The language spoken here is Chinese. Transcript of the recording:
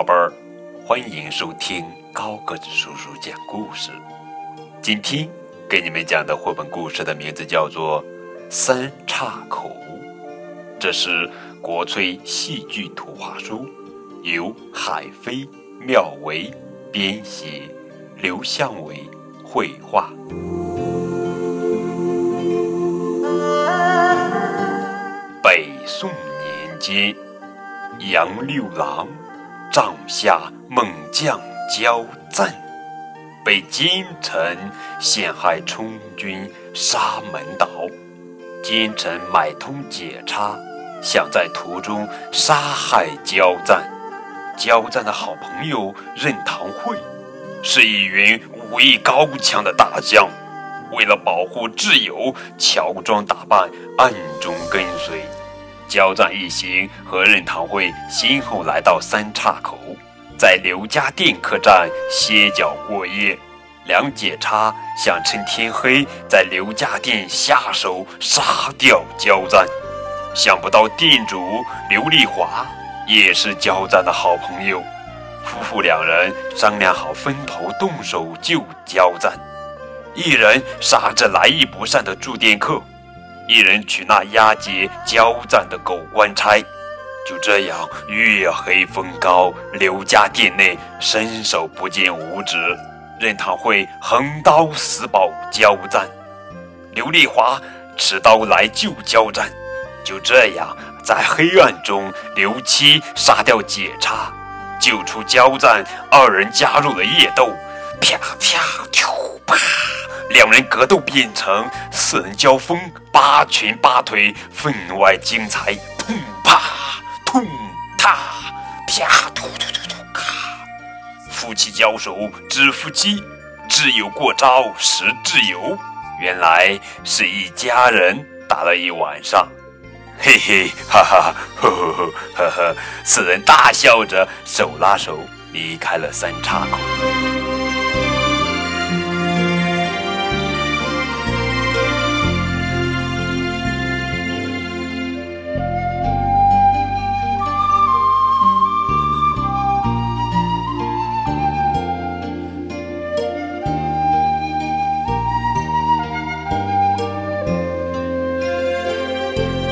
宝贝儿欢迎收听高个子叔叔讲故事。今天给你们讲的绘本故事的名字叫做《三岔口》，这是国粹戏剧图画书，由海飞、妙维编写，刘向伟绘画。北宋年间，杨六郎。帐下猛将焦赞被奸臣陷害充军沙门岛，奸臣买通解差，想在途中杀害焦赞。焦赞的好朋友任堂会是一员武艺高强的大将，为了保护挚友，乔装打扮，暗中跟随。交战一行和任堂会先后来到三岔口，在刘家店客栈歇脚过夜。梁解差想趁天黑在刘家店下手杀掉焦赞，想不到店主刘丽华也是焦赞的好朋友，夫妇两人商量好分头动手救焦赞，一人杀着来意不善的住店客。一人取那押解交战的狗官差，就这样月黑风高，刘家店内伸手不见五指。任堂会横刀死保交战，刘丽华持刀来救交战。就这样，在黑暗中，刘七杀掉解差，救出交战，二人加入了夜斗，啪啪突啪。两人格斗变成四人交锋，八拳八腿，分外精彩。砰啪，痛踏，啪突突突突咔。夫妻交手知夫妻，挚友过招识挚友。原来是一家人打了一晚上，嘿嘿哈哈呵呵呵呵呵。四人大笑着手拉手离开了三岔口。Bye.